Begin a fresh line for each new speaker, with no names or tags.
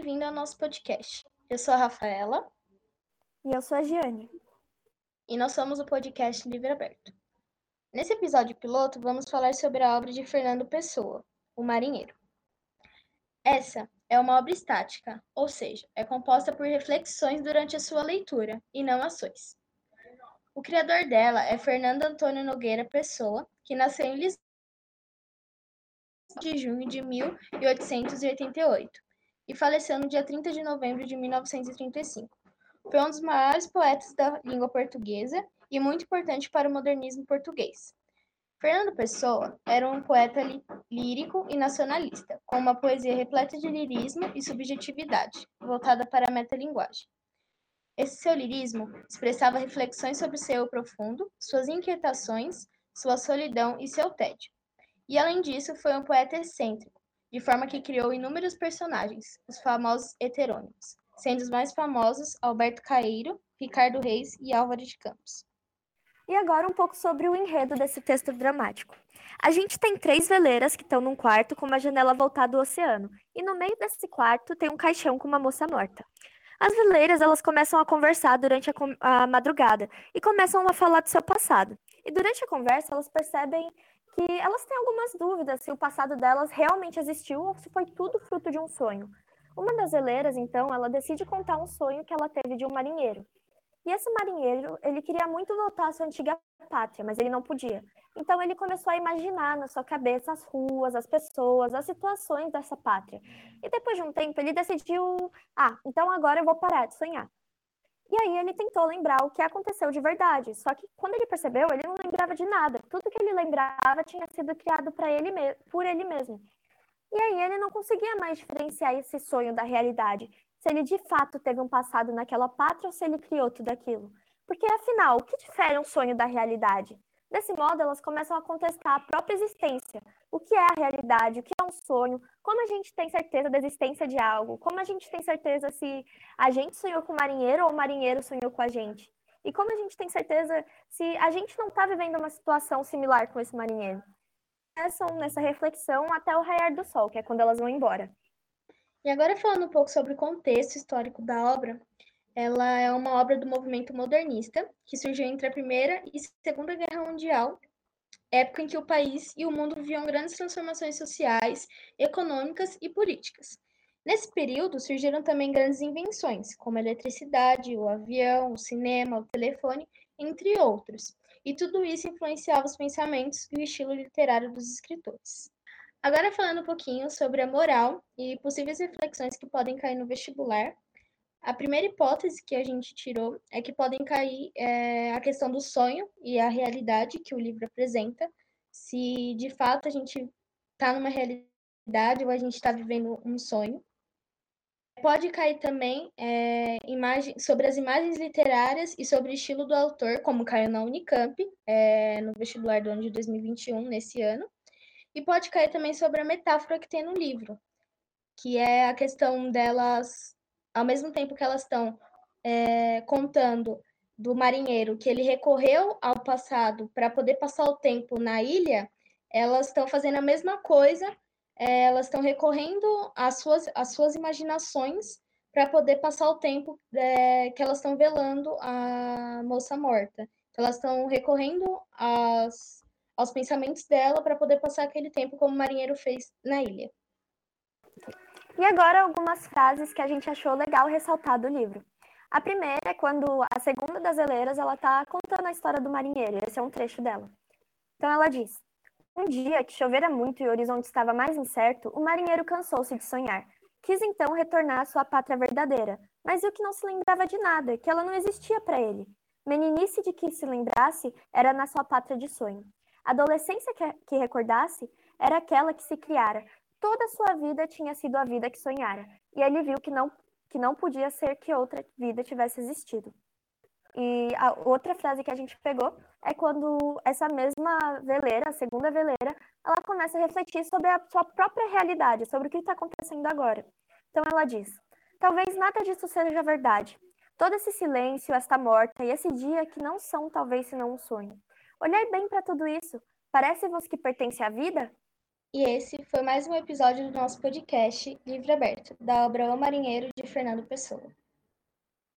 bem-vindo ao nosso podcast. Eu sou a Rafaela.
E eu sou a Giane.
E nós somos o podcast Livre Aberto. Nesse episódio piloto, vamos falar sobre a obra de Fernando Pessoa, O Marinheiro. Essa é uma obra estática, ou seja, é composta por reflexões durante a sua leitura, e não ações. O criador dela é Fernando Antônio Nogueira Pessoa, que nasceu em Lisboa de junho de 1888 e faleceu no dia 30 de novembro de 1935. Foi um dos maiores poetas da língua portuguesa e muito importante para o modernismo português. Fernando Pessoa era um poeta lírico e nacionalista, com uma poesia repleta de lirismo e subjetividade, voltada para a metalinguagem. Esse seu lirismo expressava reflexões sobre seu eu profundo, suas inquietações, sua solidão e seu tédio. E além disso, foi um poeta excêntrico, de forma que criou inúmeros personagens, os famosos heterônimos, sendo os mais famosos Alberto Caeiro, Ricardo Reis e Álvaro de Campos.
E agora um pouco sobre o enredo desse texto dramático. A gente tem três veleiras que estão num quarto com uma janela voltada ao oceano, e no meio desse quarto tem um caixão com uma moça morta. As veleiras elas começam a conversar durante a, a madrugada e começam a falar do seu passado. E durante a conversa elas percebem que elas têm algumas dúvidas se o passado delas realmente existiu ou se foi tudo fruto de um sonho. Uma das veleiras, então, ela decide contar um sonho que ela teve de um marinheiro. E esse marinheiro, ele queria muito voltar à sua antiga pátria, mas ele não podia. Então ele começou a imaginar na sua cabeça as ruas, as pessoas, as situações dessa pátria. E depois de um tempo, ele decidiu: ah, então agora eu vou parar de sonhar. E aí ele tentou lembrar o que aconteceu de verdade. Só que quando ele percebeu, ele não lembrava de nada. Tudo que ele lembrava tinha sido criado para ele por ele mesmo. E aí ele não conseguia mais diferenciar esse sonho da realidade. Se ele de fato teve um passado naquela pátria ou se ele criou tudo aquilo. Porque afinal, o que difere um sonho da realidade? Desse modo, elas começam a contestar a própria existência. O que é a realidade? O que é um sonho? Como a gente tem certeza da existência de algo? Como a gente tem certeza se a gente sonhou com o marinheiro ou o marinheiro sonhou com a gente? E como a gente tem certeza se a gente não está vivendo uma situação similar com esse marinheiro? Começam nessa reflexão até o raiar do sol, que é quando elas vão embora.
E agora falando um pouco sobre o contexto histórico da obra, ela é uma obra do movimento modernista, que surgiu entre a Primeira e Segunda Guerra Mundial, época em que o país e o mundo viviam grandes transformações sociais, econômicas e políticas. Nesse período surgiram também grandes invenções, como a eletricidade, o avião, o cinema, o telefone, entre outros. E tudo isso influenciava os pensamentos e o estilo literário dos escritores. Agora falando um pouquinho sobre a moral e possíveis reflexões que podem cair no vestibular, a primeira hipótese que a gente tirou é que podem cair é, a questão do sonho e a realidade que o livro apresenta, se de fato a gente está numa realidade ou a gente está vivendo um sonho. Pode cair também é, imagem, sobre as imagens literárias e sobre o estilo do autor, como caiu na Unicamp, é, no vestibular do ano de 2021, nesse ano. E pode cair também sobre a metáfora que tem no livro, que é a questão delas ao mesmo tempo que elas estão é, contando do marinheiro que ele recorreu ao passado para poder passar o tempo na ilha, elas estão fazendo a mesma coisa, é, elas estão recorrendo às suas, às suas imaginações para poder passar o tempo é, que elas estão velando a moça morta. Então, elas estão recorrendo às, aos pensamentos dela para poder passar aquele tempo como o marinheiro fez na ilha.
E agora algumas frases que a gente achou legal ressaltar do livro. A primeira é quando a segunda das eleiras ela está contando a história do marinheiro. Esse é um trecho dela. Então ela diz: Um dia que chovera muito e o horizonte estava mais incerto, o marinheiro cansou-se de sonhar. Quis então retornar à sua pátria verdadeira, mas viu que não se lembrava de nada, que ela não existia para ele. Meninice de que se lembrasse era na sua pátria de sonho. Adolescência que, que recordasse era aquela que se criara, toda a sua vida tinha sido a vida que sonhara, e ele viu que não, que não podia ser que outra vida tivesse existido. E a outra frase que a gente pegou é quando essa mesma veleira, a segunda veleira, ela começa a refletir sobre a sua própria realidade, sobre o que está acontecendo agora. Então ela diz: talvez nada disso seja verdade. Todo esse silêncio, esta morta e esse dia que não são talvez senão um sonho. Olhai bem para tudo isso. Parece-vos que pertence à vida?
E esse foi mais um episódio do nosso podcast Livre Aberto, da obra O Marinheiro de Fernando Pessoa.